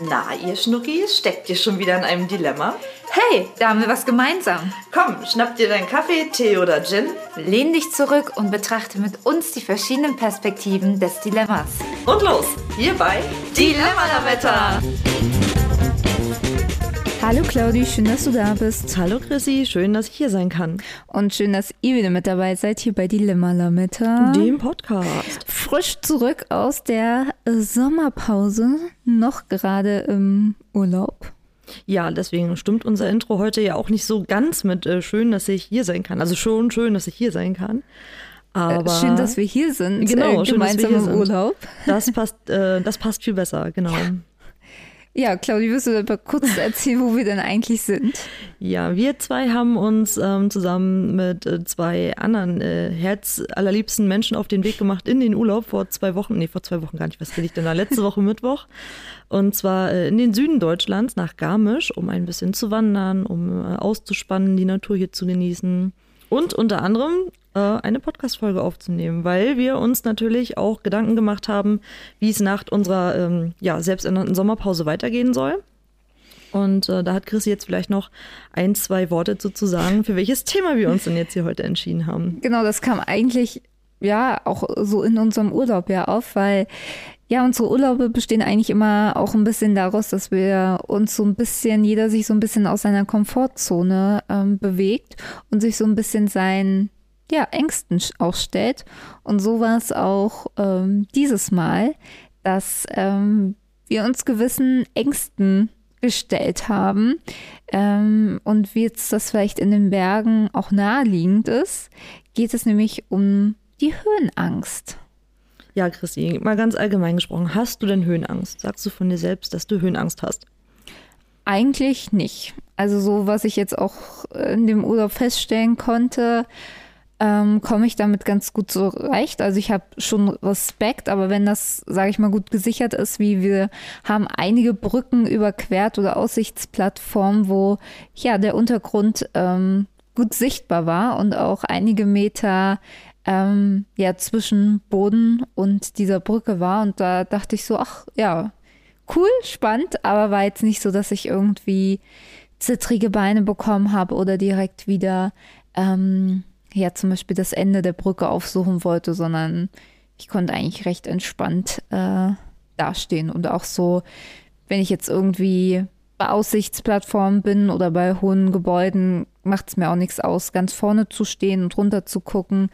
Na, ihr Schnuckis, steckt ihr schon wieder in einem Dilemma? Hey, da haben wir was gemeinsam. Komm, schnapp dir deinen Kaffee, Tee oder Gin. Lehn dich zurück und betrachte mit uns die verschiedenen Perspektiven des Dilemmas. Und los, hierbei Dilemma-Lametta! Hallo Claudi, schön, dass du da bist. Hallo Chrissy, schön, dass ich hier sein kann. Und schön, dass ihr wieder mit dabei seid hier bei Dilemma Lametta. Dem Podcast. Frisch zurück aus der Sommerpause, noch gerade im Urlaub. Ja, deswegen stimmt unser Intro heute ja auch nicht so ganz mit äh, schön, dass ich hier sein kann. Also schon schön, dass ich hier sein kann. Aber äh, schön, dass wir hier sind. Genau, äh, schön, dass wir gemeinsam hier im sind. Urlaub. Das passt, äh, das passt viel besser, genau. Ja, Claudi, wirst du mal kurz erzählen, wo wir denn eigentlich sind? Ja, wir zwei haben uns ähm, zusammen mit äh, zwei anderen äh, herzallerliebsten Menschen auf den Weg gemacht in den Urlaub vor zwei Wochen. Nee, vor zwei Wochen gar nicht. Was rede ich denn da? Letzte Woche Mittwoch. Und zwar äh, in den Süden Deutschlands nach Garmisch, um ein bisschen zu wandern, um äh, auszuspannen, die Natur hier zu genießen. Und unter anderem eine Podcast-Folge aufzunehmen, weil wir uns natürlich auch Gedanken gemacht haben, wie es nach unserer ähm, ja, selbsternannten Sommerpause weitergehen soll. Und äh, da hat Chris jetzt vielleicht noch ein, zwei Worte zu, zu sagen, für welches Thema wir uns denn jetzt hier heute entschieden haben. Genau, das kam eigentlich ja auch so in unserem Urlaub ja auf, weil ja, unsere Urlaube bestehen eigentlich immer auch ein bisschen daraus, dass wir uns so ein bisschen, jeder sich so ein bisschen aus seiner Komfortzone ähm, bewegt und sich so ein bisschen seinen ja, Ängsten sch- ausstellt. Und so war es auch ähm, dieses Mal, dass ähm, wir uns gewissen Ängsten gestellt haben ähm, und wie jetzt das vielleicht in den Bergen auch naheliegend ist, geht es nämlich um die Höhenangst. Ja, Christi, mal ganz allgemein gesprochen, hast du denn Höhenangst? Sagst du von dir selbst, dass du Höhenangst hast? Eigentlich nicht. Also so, was ich jetzt auch in dem Urlaub feststellen konnte, ähm, komme ich damit ganz gut zurecht. Also ich habe schon Respekt, aber wenn das, sage ich mal, gut gesichert ist, wie wir haben einige Brücken überquert oder Aussichtsplattformen, wo ja der Untergrund ähm, gut sichtbar war und auch einige Meter ähm, ja zwischen Boden und dieser Brücke war. Und da dachte ich so, ach ja, cool, spannend, aber war jetzt nicht so, dass ich irgendwie zittrige Beine bekommen habe oder direkt wieder ähm, ja zum Beispiel das Ende der Brücke aufsuchen wollte, sondern ich konnte eigentlich recht entspannt äh, dastehen und auch so, wenn ich jetzt irgendwie bei Aussichtsplattformen bin oder bei hohen Gebäuden, macht es mir auch nichts aus, ganz vorne zu stehen und runter zu gucken.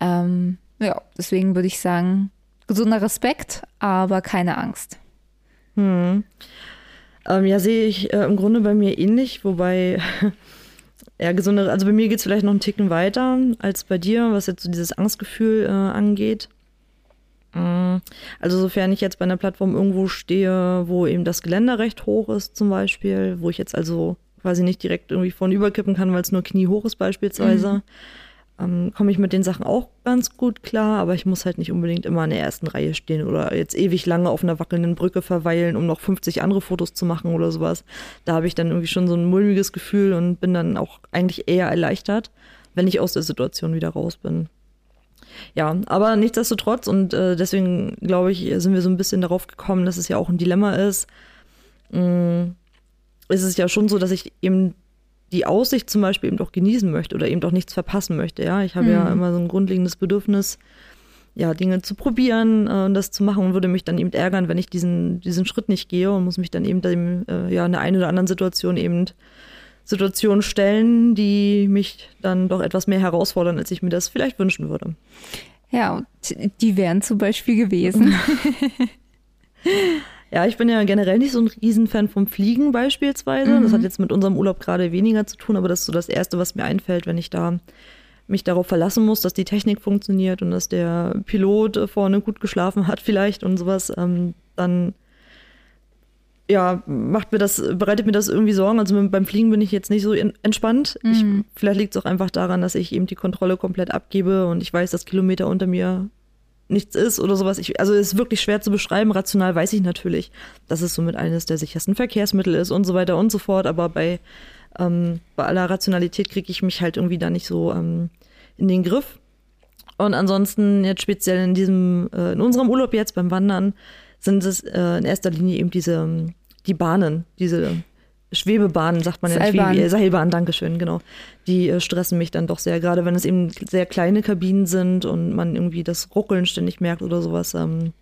Ähm, ja, deswegen würde ich sagen, gesunder Respekt, aber keine Angst. Hm. Ähm, ja, sehe ich äh, im Grunde bei mir ähnlich, wobei ja, gesunde, also bei mir geht es vielleicht noch einen Ticken weiter als bei dir, was jetzt so dieses Angstgefühl äh, angeht. Mm, Also sofern ich jetzt bei einer Plattform irgendwo stehe, wo eben das Geländer recht hoch ist zum Beispiel, wo ich jetzt also quasi nicht direkt irgendwie vorne überkippen kann, weil es nur kniehoch ist beispielsweise, ähm, komme ich mit den Sachen auch ganz gut klar, aber ich muss halt nicht unbedingt immer in der ersten Reihe stehen oder jetzt ewig lange auf einer wackelnden Brücke verweilen, um noch 50 andere Fotos zu machen oder sowas. Da habe ich dann irgendwie schon so ein mulmiges Gefühl und bin dann auch eigentlich eher erleichtert, wenn ich aus der Situation wieder raus bin. Ja, aber nichtsdestotrotz und äh, deswegen glaube ich, sind wir so ein bisschen darauf gekommen, dass es ja auch ein Dilemma ist. Mm, ist es ja schon so, dass ich eben die Aussicht zum Beispiel eben doch genießen möchte oder eben doch nichts verpassen möchte. Ja, ich habe ja Mhm. immer so ein grundlegendes Bedürfnis, ja, Dinge zu probieren äh, und das zu machen und würde mich dann eben ärgern, wenn ich diesen, diesen Schritt nicht gehe und muss mich dann eben dem, äh, ja, in der einen oder anderen Situation eben Situationen stellen, die mich dann doch etwas mehr herausfordern, als ich mir das vielleicht wünschen würde. Ja, die wären zum Beispiel gewesen. Ja, ich bin ja generell nicht so ein Riesenfan vom Fliegen beispielsweise. Das Mhm. hat jetzt mit unserem Urlaub gerade weniger zu tun, aber das ist so das Erste, was mir einfällt, wenn ich da mich darauf verlassen muss, dass die Technik funktioniert und dass der Pilot vorne gut geschlafen hat vielleicht und sowas, ähm, dann ja, macht mir das, bereitet mir das irgendwie Sorgen. Also beim Fliegen bin ich jetzt nicht so entspannt. Ich, Mhm. vielleicht liegt es auch einfach daran, dass ich eben die Kontrolle komplett abgebe und ich weiß, dass Kilometer unter mir nichts ist oder sowas. Ich, also ist wirklich schwer zu beschreiben. Rational weiß ich natürlich, dass es somit eines der sichersten Verkehrsmittel ist und so weiter und so fort. Aber bei, ähm, bei aller Rationalität kriege ich mich halt irgendwie da nicht so ähm, in den Griff. Und ansonsten jetzt speziell in diesem, äh, in unserem Urlaub jetzt beim Wandern sind es äh, in erster Linie eben diese, ähm, die Bahnen, diese Schwebebahnen, sagt man ja nicht, Seilbahn. wie, äh, Seilbahn, Dankeschön, genau. Die äh, stressen mich dann doch sehr, gerade wenn es eben sehr kleine Kabinen sind und man irgendwie das Ruckeln ständig merkt oder sowas. Ähm,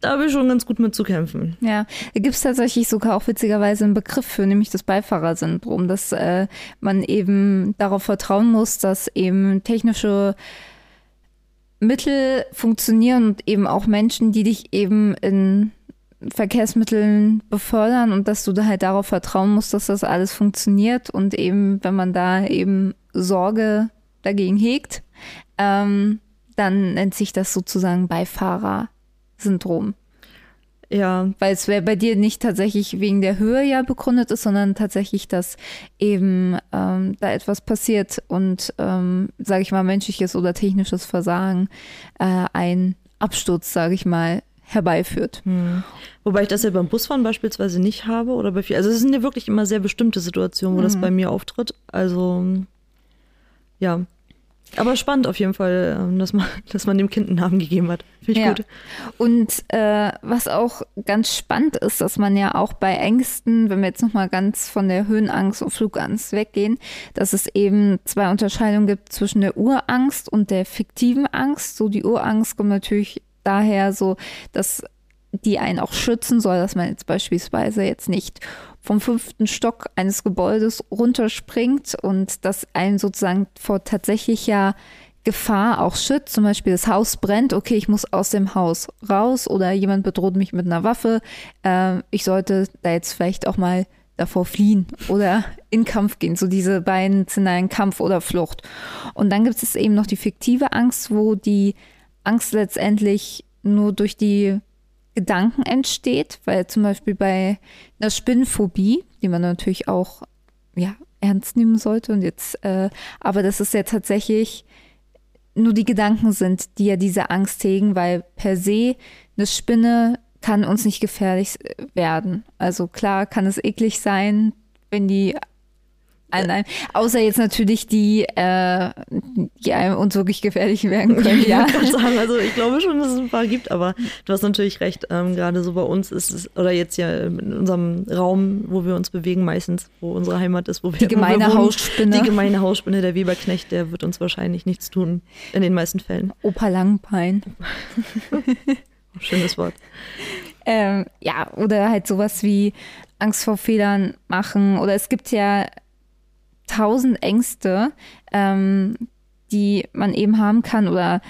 da habe ich schon ganz gut mit zu kämpfen. Ja, da gibt es tatsächlich sogar auch witzigerweise einen Begriff für, nämlich das Beifahrersyndrom, dass äh, man eben darauf vertrauen muss, dass eben technische Mittel funktionieren und eben auch Menschen, die dich eben in Verkehrsmitteln befördern und dass du da halt darauf vertrauen musst, dass das alles funktioniert und eben, wenn man da eben Sorge dagegen hegt, ähm, dann nennt sich das sozusagen Beifahrersyndrom. Ja, Weil es bei dir nicht tatsächlich wegen der Höhe ja begründet ist, sondern tatsächlich, dass eben ähm, da etwas passiert und, ähm, sage ich mal, menschliches oder technisches Versagen äh, ein Absturz, sage ich mal, herbeiführt. Wobei ich das ja beim Busfahren beispielsweise nicht habe oder bei viel. Also es sind ja wirklich immer sehr bestimmte Situationen, wo das bei mir auftritt. Also ja. Aber spannend auf jeden Fall, ähm, dass man, dass man dem Kind einen Namen gegeben hat. Finde ich Ja. gut. Und äh, was auch ganz spannend ist, dass man ja auch bei Ängsten, wenn wir jetzt nochmal ganz von der Höhenangst und Flugangst weggehen, dass es eben zwei Unterscheidungen gibt zwischen der Urangst und der fiktiven Angst. So die Urangst kommt natürlich daher so, dass die einen auch schützen soll, dass man jetzt beispielsweise jetzt nicht vom fünften Stock eines Gebäudes runterspringt und das einen sozusagen vor tatsächlicher Gefahr auch schützt. Zum Beispiel das Haus brennt, okay, ich muss aus dem Haus raus oder jemand bedroht mich mit einer Waffe. Äh, ich sollte da jetzt vielleicht auch mal davor fliehen oder in Kampf gehen. So diese beiden Szenarien, Kampf oder Flucht. Und dann gibt es eben noch die fiktive Angst, wo die Angst letztendlich nur durch die Gedanken entsteht, weil zum Beispiel bei einer Spinnenphobie, die man natürlich auch ja, ernst nehmen sollte und jetzt, äh, aber das ist ja tatsächlich nur die Gedanken sind, die ja diese Angst hegen, weil per se eine Spinne kann uns nicht gefährlich werden. Also klar kann es eklig sein, wenn die an einem, außer jetzt natürlich die, äh, die einem uns wirklich gefährlich werden können, ja. Ich kann sagen, also ich glaube schon, dass es ein paar gibt, aber du hast natürlich recht. Ähm, gerade so bei uns ist es, oder jetzt ja in unserem Raum, wo wir uns bewegen, meistens, wo unsere Heimat ist, wo wir Die gemeine wir wohnen, Hausspinne. Die gemeine Hausspinne, der Weberknecht, der wird uns wahrscheinlich nichts tun. In den meisten Fällen. Opa Langbein. Schönes Wort. Ähm, ja, oder halt sowas wie Angst vor Fehlern machen. Oder es gibt ja tausend Ängste, ähm, die man eben haben kann. Oder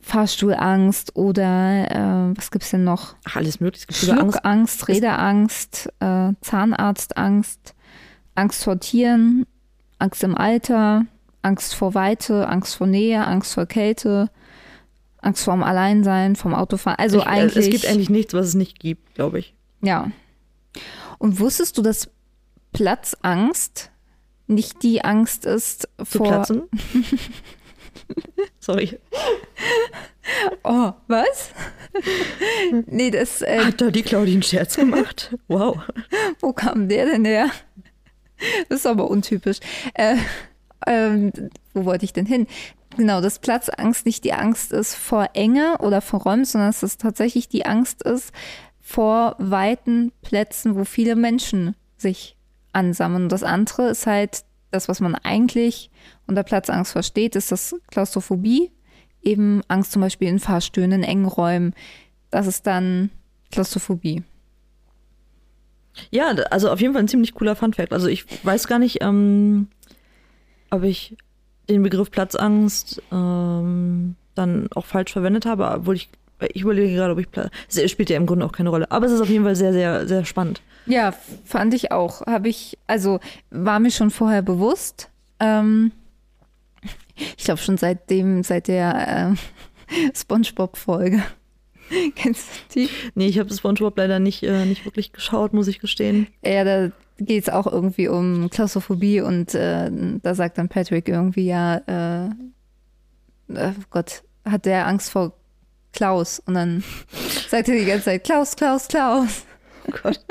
Fahrstuhlangst oder äh, was gibt's denn noch? Ach, alles mögliche. Schluckangst, Räderangst, äh, Zahnarztangst, Angst vor Tieren, Angst im Alter, Angst vor Weite, Angst vor Nähe, Angst vor Kälte, Angst vorm Alleinsein, vom Autofahren. Also ich, äh, eigentlich. Es gibt eigentlich nichts, was es nicht gibt, glaube ich. Ja. Und wusstest du, dass Platzangst nicht die Angst ist Zu vor. platzen. Sorry. Oh, was? nee, das, äh, Hat da die Claudie einen Scherz gemacht? Wow. wo kam der denn her? Das ist aber untypisch. Äh, ähm, wo wollte ich denn hin? Genau, dass Platzangst nicht die Angst ist vor Enge oder vor Räumen, sondern dass es tatsächlich die Angst ist vor weiten Plätzen, wo viele Menschen sich ansammeln. Und das andere ist halt das, was man eigentlich unter Platzangst versteht, ist das Klaustrophobie, eben Angst zum Beispiel in Fahrstühlen, in engen Räumen. Das ist dann Klaustrophobie. Ja, also auf jeden Fall ein ziemlich cooler Funfact. Also ich weiß gar nicht, ähm, ob ich den Begriff Platzangst ähm, dann auch falsch verwendet habe, obwohl ich, ich überlege gerade, ob ich Platz. Es spielt ja im Grunde auch keine Rolle. Aber es ist auf jeden Fall sehr, sehr, sehr spannend. Ja, fand ich auch. Habe ich, also war mir schon vorher bewusst. Ähm, ich glaube schon seitdem, seit der äh, SpongeBob-Folge. Kennst du die? Nee, ich habe SpongeBob leider nicht, äh, nicht wirklich geschaut, muss ich gestehen. Ja, da geht es auch irgendwie um Klaustrophobie und äh, da sagt dann Patrick irgendwie, ja, äh, äh, Gott, hat der Angst vor Klaus? Und dann sagt er die ganze Zeit, Klaus, Klaus, Klaus. Oh Gott.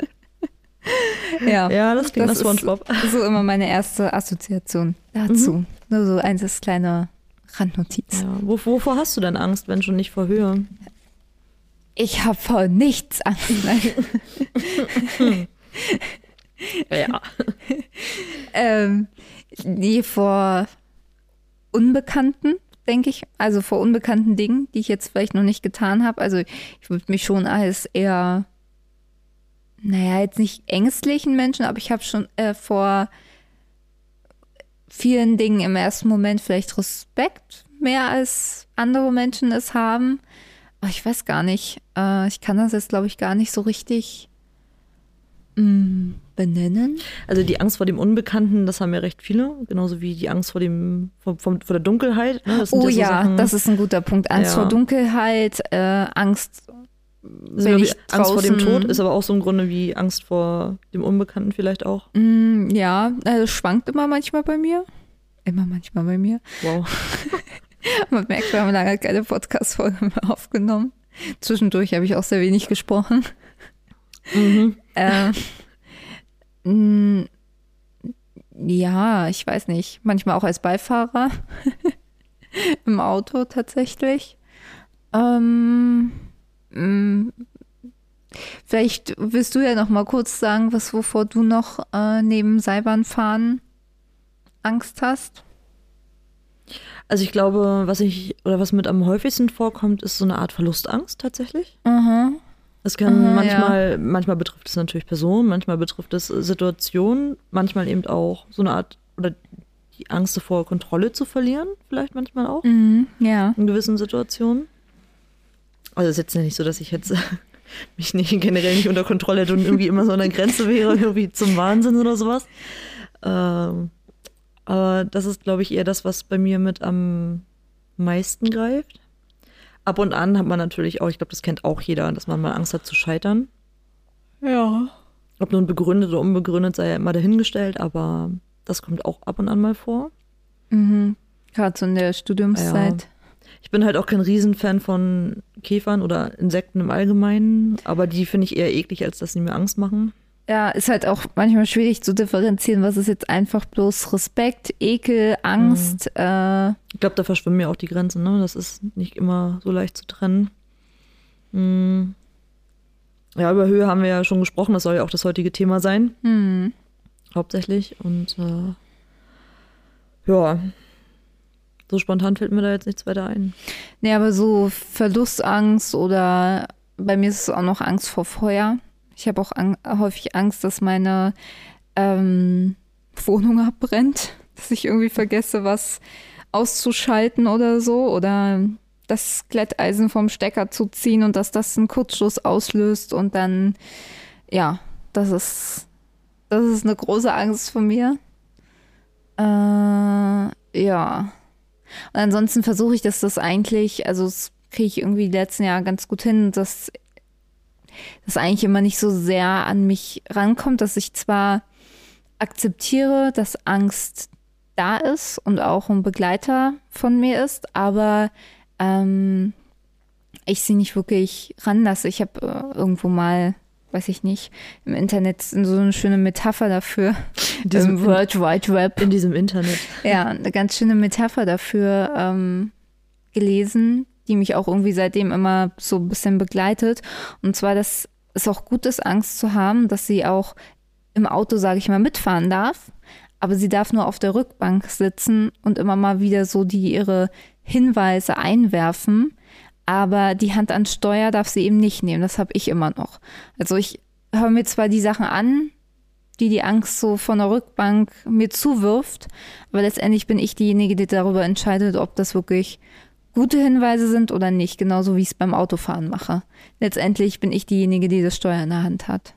Ja, Ja, das klingt nach ist SpongeBob. so immer meine erste Assoziation dazu. Nur so eins ist kleine Randnotiz. Ja, wo, wovor hast du denn Angst, wenn schon nicht vor Höhe? Ich habe vor nichts Angst. Ja. ähm, nee, vor Unbekannten, denke ich. Also vor unbekannten Dingen, die ich jetzt vielleicht noch nicht getan habe. Also ich würde mich schon als eher, naja, jetzt nicht ängstlichen Menschen, aber ich habe schon äh, vor vielen Dingen im ersten Moment vielleicht Respekt mehr als andere Menschen es haben. Aber ich weiß gar nicht. Äh, ich kann das jetzt, glaube ich, gar nicht so richtig mh, benennen. Also die Angst vor dem Unbekannten, das haben ja recht viele, genauso wie die Angst vor dem vor, vor der Dunkelheit. Ne? Oh so ja, Sachen- das ist ein guter Punkt. Angst Ja. vor Dunkelheit, äh, Angst, wir ich Angst vor dem Tod ist aber auch so im Grunde wie Angst vor dem Unbekannten vielleicht auch. Mm, ja, das schwankt immer manchmal bei mir. Immer manchmal bei mir. Wow. Man merkt, wir haben lange keine Podcast-Folge mehr aufgenommen. Zwischendurch habe ich auch sehr wenig gesprochen. Mhm. Äh, mm, ja, ich weiß nicht. Manchmal auch als Beifahrer im Auto tatsächlich. Ähm, mm, vielleicht willst du ja noch mal kurz sagen, was wovor du noch äh, neben Seilbahnfahren Angst hast. Also ich glaube, was ich oder was mit am häufigsten vorkommt, ist so eine Art Verlustangst tatsächlich. Aha. Es kann Ah, manchmal, manchmal betrifft es natürlich Personen, manchmal betrifft es äh, Situationen, manchmal eben auch so eine Art oder die Angst davor, Kontrolle zu verlieren, vielleicht manchmal auch Mhm, ja. in gewissen Situationen. Also es ist jetzt nicht so, dass ich jetzt mich nicht generell nicht unter Kontrolle hätte und irgendwie immer so an der Grenze wäre, irgendwie zum Wahnsinn oder sowas. Ähm, aber das ist, glaube ich, eher das, was bei mir mit am meisten greift. Ab und an hat man natürlich auch, ich glaube, das kennt auch jeder, dass man mal Angst hat zu scheitern. Ja. Ob nun begründet oder unbegründet, sei ja immer dahingestellt, aber das kommt auch ab und an mal vor. Mhm. Gerade so in der Studiumszeit. Ich bin halt auch kein Riesenfan von Käfern oder Insekten im Allgemeinen, aber die finde ich eher eklig, als dass sie mir Angst machen. Ja, ist halt auch manchmal schwierig zu differenzieren, was ist jetzt einfach bloß Respekt, Ekel, Angst. Äh, Ich glaube, da verschwimmen ja auch die Grenzen, ne? Das ist nicht immer so leicht zu trennen. Hm. Ja, über Höhe haben wir ja schon gesprochen, das soll ja auch das heutige Thema sein, hm. hauptsächlich. Und äh, ja, so spontan fällt mir da jetzt nichts weiter ein. Nee, aber so Verlustangst oder bei mir ist es auch noch Angst vor Feuer. Ich habe auch ang häufig Angst, dass meine ähm, Wohnung abbrennt, dass ich irgendwie vergesse, was auszuschalten oder so oder das Glätteisen vom Stecker zu ziehen und dass das einen Kurzschluss auslöst und dann, ja, das ist, das ist eine große Angst von mir. Äh, ja. Und ansonsten versuche ich, dass das eigentlich, also das kriege ich irgendwie letzten Jahre ganz gut hin, dass das eigentlich immer nicht so sehr an mich rankommt, dass ich zwar akzeptiere, dass Angst da ist und auch ein Begleiter von mir ist, aber ähm, ich sie nicht wirklich ranlasse. Ich habe äh, irgendwo mal, weiß ich nicht, im Internet so eine schöne Metapher dafür, diesem im World Wide Web, In diesem Internet. ja, eine ganz schöne Metapher dafür ähm, gelesen, die mich auch irgendwie seitdem immer so ein bisschen begleitet. Und zwar, dass es auch gut ist, Angst zu haben, dass sie auch im Auto, sage ich mal, mitfahren darf. Aber sie darf nur auf der Rückbank sitzen und immer mal wieder so die ihre Hinweise einwerfen. Aber die Hand an Steuer darf sie eben nicht nehmen. Das habe ich immer noch. Also ich höre mir zwar die Sachen an, die die Angst so von der Rückbank mir zuwirft. Aber letztendlich bin ich diejenige, die darüber entscheidet, ob das wirklich gute Hinweise sind oder nicht. Genauso wie ich es beim Autofahren mache. Letztendlich bin ich diejenige, die das Steuer in der Hand hat.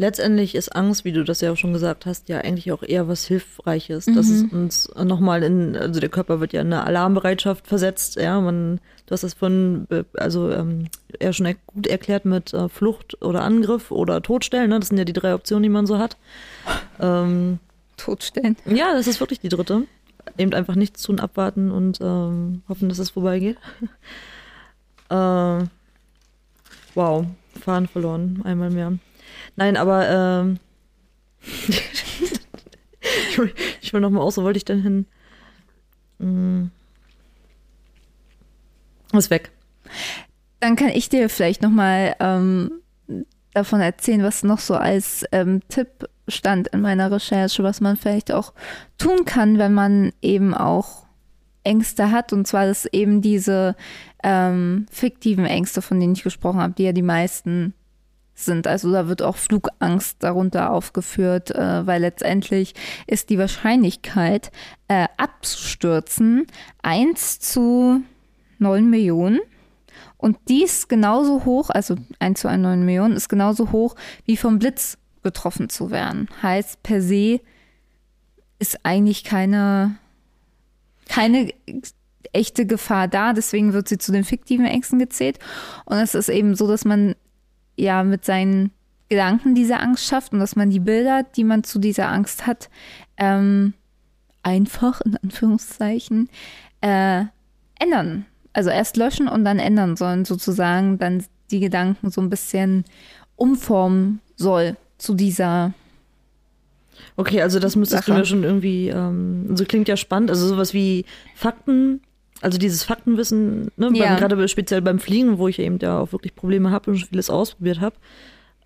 Letztendlich ist Angst, wie du das ja auch schon gesagt hast, ja eigentlich auch eher was Hilfreiches. Das ist uns nochmal in, also der Körper wird ja in eine Alarmbereitschaft versetzt. Ja, man, du hast das von, also ähm, eher schon gut erklärt mit äh, Flucht oder Angriff oder Todstellen. Ne? Das sind ja die drei Optionen, die man so hat. Ähm, Totstellen. ja, das ist wirklich die dritte. Eben einfach nichts tun, abwarten und ähm, hoffen, dass es vorbeigeht. äh, wow, Fahren verloren, einmal mehr. Nein, aber ähm, ich, will, ich will noch mal aus, wo wollte ich denn hin? Hm. Ist weg. dann kann ich dir vielleicht nochmal ähm, davon erzählen, was noch so als ähm, Tipp stand in meiner Recherche, was man vielleicht auch tun kann, wenn man eben auch Ängste hat. Und zwar das eben diese ähm, fiktiven Ängste, von denen ich gesprochen habe, die ja die meisten sind. Also da wird auch Flugangst darunter aufgeführt, äh, weil letztendlich ist die Wahrscheinlichkeit äh, abzustürzen 1 zu 9 Millionen. Und die ist genauso hoch, also 1 zu 1 9 Millionen, ist genauso hoch wie vom Blitz getroffen zu werden. Heißt, per se ist eigentlich keine, keine echte Gefahr da, deswegen wird sie zu den fiktiven Ängsten gezählt. Und es ist eben so, dass man ja mit seinen Gedanken diese Angst schafft und dass man die Bilder, die man zu dieser Angst hat, ähm, einfach in Anführungszeichen äh, ändern. Also erst löschen und dann ändern sollen, sozusagen dann die Gedanken so ein bisschen umformen soll zu dieser. Okay, also das müsstest Sache. du mir schon irgendwie, ähm, so also klingt ja spannend, also sowas wie Fakten, also dieses Faktenwissen, ne, ja. gerade speziell beim Fliegen, wo ich eben ja auch wirklich Probleme habe und schon vieles ausprobiert habe,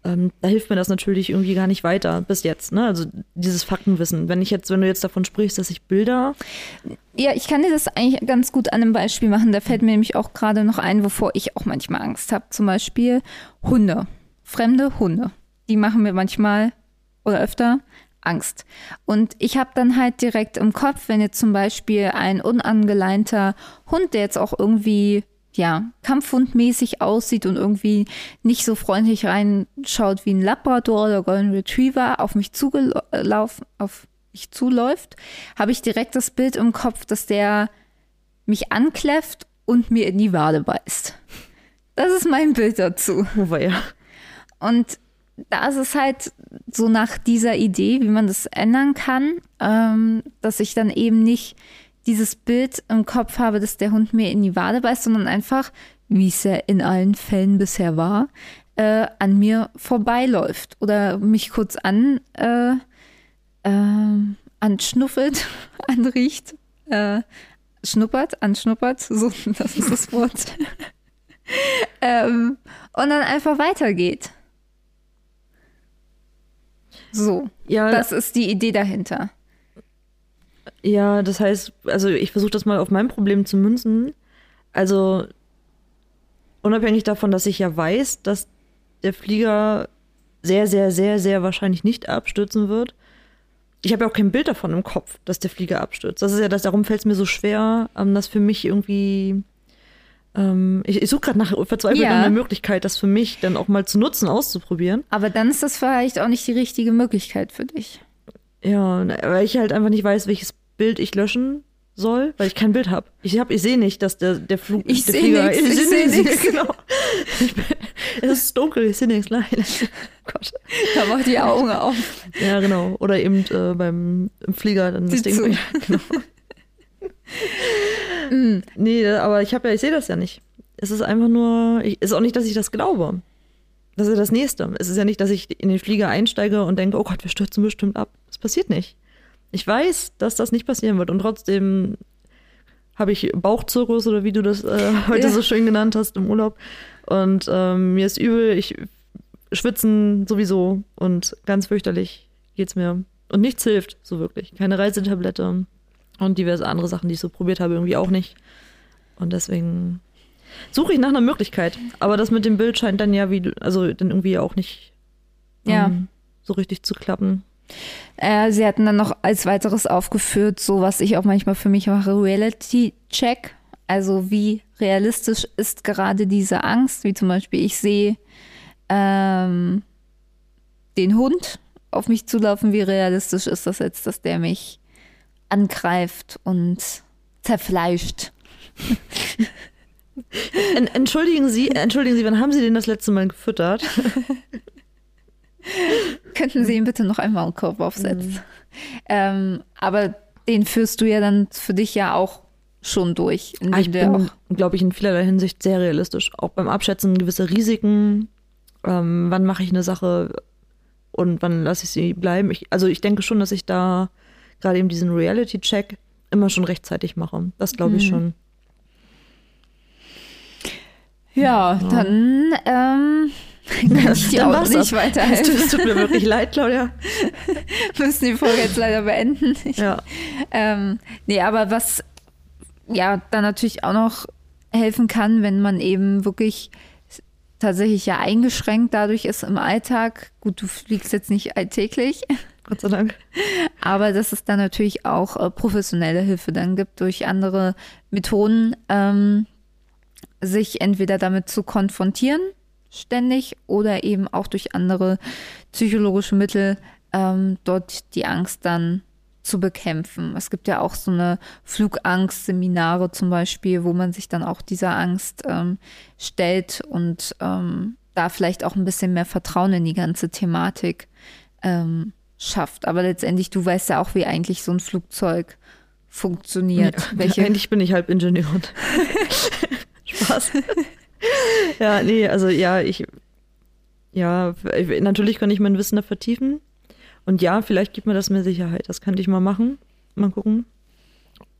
ähm, da hilft mir das natürlich irgendwie gar nicht weiter bis jetzt. Ne? Also dieses Faktenwissen. Wenn ich jetzt, wenn du jetzt davon sprichst, dass ich Bilder. Ja, ich kann dir das eigentlich ganz gut an einem Beispiel machen. Da fällt mir nämlich auch gerade noch ein, wovor ich auch manchmal Angst habe. Zum Beispiel Hunde, fremde Hunde die machen mir manchmal oder öfter Angst. Und ich habe dann halt direkt im Kopf, wenn jetzt zum Beispiel ein unangeleinter Hund, der jetzt auch irgendwie ja, kampfhundmäßig aussieht und irgendwie nicht so freundlich reinschaut wie ein Labrador oder Golden Retriever auf mich zugelaufen, auf mich zuläuft, habe ich direkt das Bild im Kopf, dass der mich ankläfft und mir in die Wade beißt. Das ist mein Bild dazu. Oh, ja. Und da ist es halt so nach dieser Idee, wie man das ändern kann, ähm, dass ich dann eben nicht dieses Bild im Kopf habe, dass der Hund mir in die Wade beißt, sondern einfach, wie es ja in allen Fällen bisher war, äh, an mir vorbeiläuft oder mich kurz an äh, äh, anschnuffelt, anriecht, äh, schnuppert, anschnuppert, so, das ist das Wort. ähm, und dann einfach weitergeht. So, ja, das ist die Idee dahinter. Ja, das heißt, also ich versuche das mal auf mein Problem zu münzen. Also unabhängig davon, dass ich ja weiß, dass der Flieger sehr, sehr, sehr, sehr wahrscheinlich nicht abstürzen wird. Ich habe ja auch kein Bild davon im Kopf, dass der Flieger abstürzt. Das ist ja das, darum fällt es mir so schwer, ähm, das für mich irgendwie ähm, ich, ich suche gerade nach verzweifelt ja. nach einer Möglichkeit, das für mich dann auch mal zu nutzen, auszuprobieren. Aber dann ist das vielleicht auch nicht die richtige Möglichkeit für dich. Ja, weil ich halt einfach nicht weiß, welches Bild ich löschen soll, weil ich kein Bild habe. Ich hab, ich sehe nicht, dass der, der Flug, ich der Flieger, nix, ich, ich sehe nichts. Genau. es ist dunkel, ich sehe nichts. Nein. Gott. Da mach die Augen auf. Ja, genau. Oder eben äh, beim Flieger dann das Ding. Genau. mm. Nee, aber ich habe ja, ich sehe das ja nicht. Es ist einfach nur, ich, ist auch nicht, dass ich das glaube. Das ist ja das Nächste. Es ist ja nicht, dass ich in den Flieger einsteige und denke, oh Gott, wir stürzen bestimmt ab. Das passiert nicht. Ich weiß, dass das nicht passieren wird und trotzdem habe ich Bauchzirkus oder wie du das äh, heute ja. so schön genannt hast im Urlaub. Und ähm, mir ist übel, ich schwitzen sowieso und ganz fürchterlich geht's mir. Und nichts hilft, so wirklich. Keine Reisetablette, und diverse andere Sachen, die ich so probiert habe, irgendwie auch nicht. Und deswegen suche ich nach einer Möglichkeit. Aber das mit dem Bild scheint dann ja wie, also dann irgendwie auch nicht ja. um, so richtig zu klappen. Äh, sie hatten dann noch als weiteres aufgeführt, so was ich auch manchmal für mich mache, Reality-Check. Also wie realistisch ist gerade diese Angst, wie zum Beispiel ich sehe ähm, den Hund auf mich zulaufen, wie realistisch ist das jetzt, dass der mich angreift und zerfleischt. Entschuldigen Sie, entschuldigen Sie, wann haben Sie den das letzte Mal gefüttert? Könnten Sie ihm bitte noch einmal einen Korb aufsetzen? Mhm. Ähm, aber den führst du ja dann für dich ja auch schon durch. Ah, ich bin, glaube ich, in vielerlei Hinsicht sehr realistisch. Auch beim Abschätzen gewisser Risiken. Ähm, wann mache ich eine Sache und wann lasse ich sie bleiben? Ich, also ich denke schon, dass ich da gerade eben diesen Reality-Check immer schon rechtzeitig mache. Das glaube ich mhm. schon. Ja, dann ähm, kann ich dir auch nicht weiterhelfen. tut, es tut mir wirklich leid, Claudia. Wir müssen die Folge jetzt leider beenden. Ich, Ja. ähm, nee, aber was ja dann natürlich auch noch helfen kann, wenn man eben wirklich tatsächlich ja eingeschränkt dadurch ist im Alltag. Gut, du fliegst jetzt nicht alltäglich, Gott sei Dank. aber dass es dann natürlich auch äh, professionelle Hilfe dann gibt durch andere Methoden, ähm, sich entweder damit zu konfrontieren ständig oder eben auch durch andere psychologische Mittel ähm, dort die Angst dann zu bekämpfen. Es gibt ja auch so eine Flugangst-Seminare zum Beispiel, wo man sich dann auch dieser Angst ähm, stellt und ähm, da vielleicht auch ein bisschen mehr Vertrauen in die ganze Thematik ähm, schafft. Aber letztendlich, du weißt ja auch, wie eigentlich so ein Flugzeug funktioniert. Ja, welche Eigentlich bin ich halb Ingenieur. und- Spaß. Ja, nee, also ja, ich, ja, natürlich kann ich mein Wissen da vertiefen. Und ja, vielleicht gibt mir das mehr Sicherheit. Das könnte ich mal machen. Mal gucken.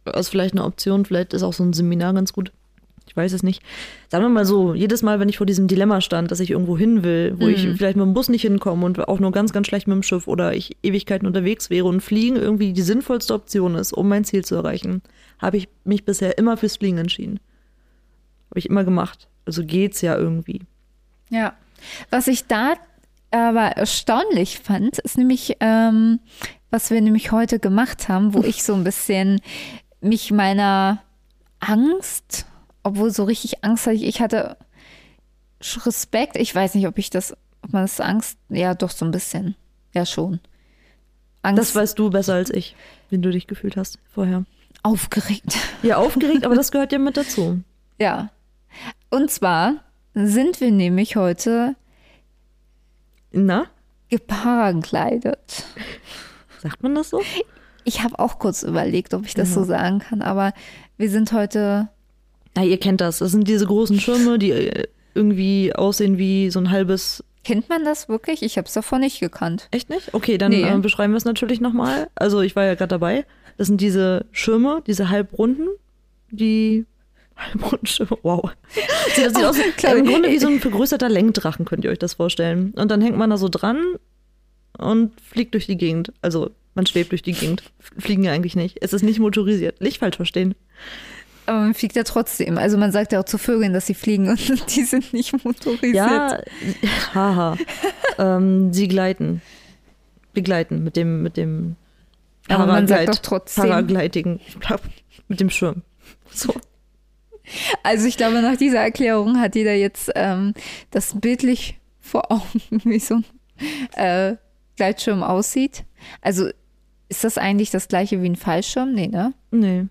Das ist vielleicht eine Option. Vielleicht ist auch so ein Seminar ganz gut. Ich weiß es nicht. Sagen wir mal so, jedes Mal, wenn ich vor diesem Dilemma stand, dass ich irgendwo hin will, wo ich vielleicht mit dem Bus nicht hinkomme und auch nur ganz, ganz schlecht mit dem Schiff oder ich Ewigkeiten unterwegs wäre und Fliegen irgendwie die sinnvollste Option ist, um mein Ziel zu erreichen, habe ich mich bisher immer fürs Fliegen entschieden. Habe ich immer gemacht. Also geht's ja irgendwie. Ja, was ich da aber erstaunlich fand, ist nämlich, ähm, was wir nämlich heute gemacht haben, wo ich so ein bisschen mich meiner Angst, obwohl so richtig Angst hatte ich, ich hatte Respekt, ich weiß nicht, ob ich das, ob man das Angst, ja doch so ein bisschen, ja schon. Angst, Das weißt du besser als ich, wie du dich gefühlt hast vorher. aufgeregt. Ja, aufgeregt, aber das gehört ja mit dazu. Ja. Und zwar sind wir nämlich heute Na, geparaglidet. sagt man das so? Ich habe auch kurz überlegt, ob ich das so sagen kann, aber wir sind heute. Na, ihr kennt das. Das sind diese großen Schirme, die äh, irgendwie aussehen wie so ein halbes. Kennt man das wirklich? Ich habe es davor nicht gekannt. Echt nicht? Okay, dann Nee. äh, beschreiben wir es natürlich nochmal. Also, ich war ja gerade dabei. Das sind diese Schirme, diese halbrunden, die. Halbrunden Schirme, wow. Sieht, das sieht Oh, aus klar. im Grunde wie so ein vergrößerter Lenkdrachen, könnt ihr euch das vorstellen. Und dann hängt man da so dran und fliegt durch die Gegend. Also, man schwebt durch die Gegend. Fliegen ja eigentlich nicht. Es ist nicht motorisiert. Nicht falsch verstehen. Aber man fliegt ja trotzdem. Also man sagt ja auch zu Vögeln, dass sie fliegen und die sind nicht motorisiert. Ja, haha. ähm, sie gleiten. Begleiten mit dem, mit dem Aber man sagt doch trotzdem- Paragliding. Mit dem Schirm. So. Also ich glaube, nach dieser Erklärung hat jeder jetzt ähm, das bildlich vor Augen, wie so ein äh, Gleitschirm aussieht. Also ist das eigentlich das gleiche wie ein Fallschirm? Nee, ne? Nee.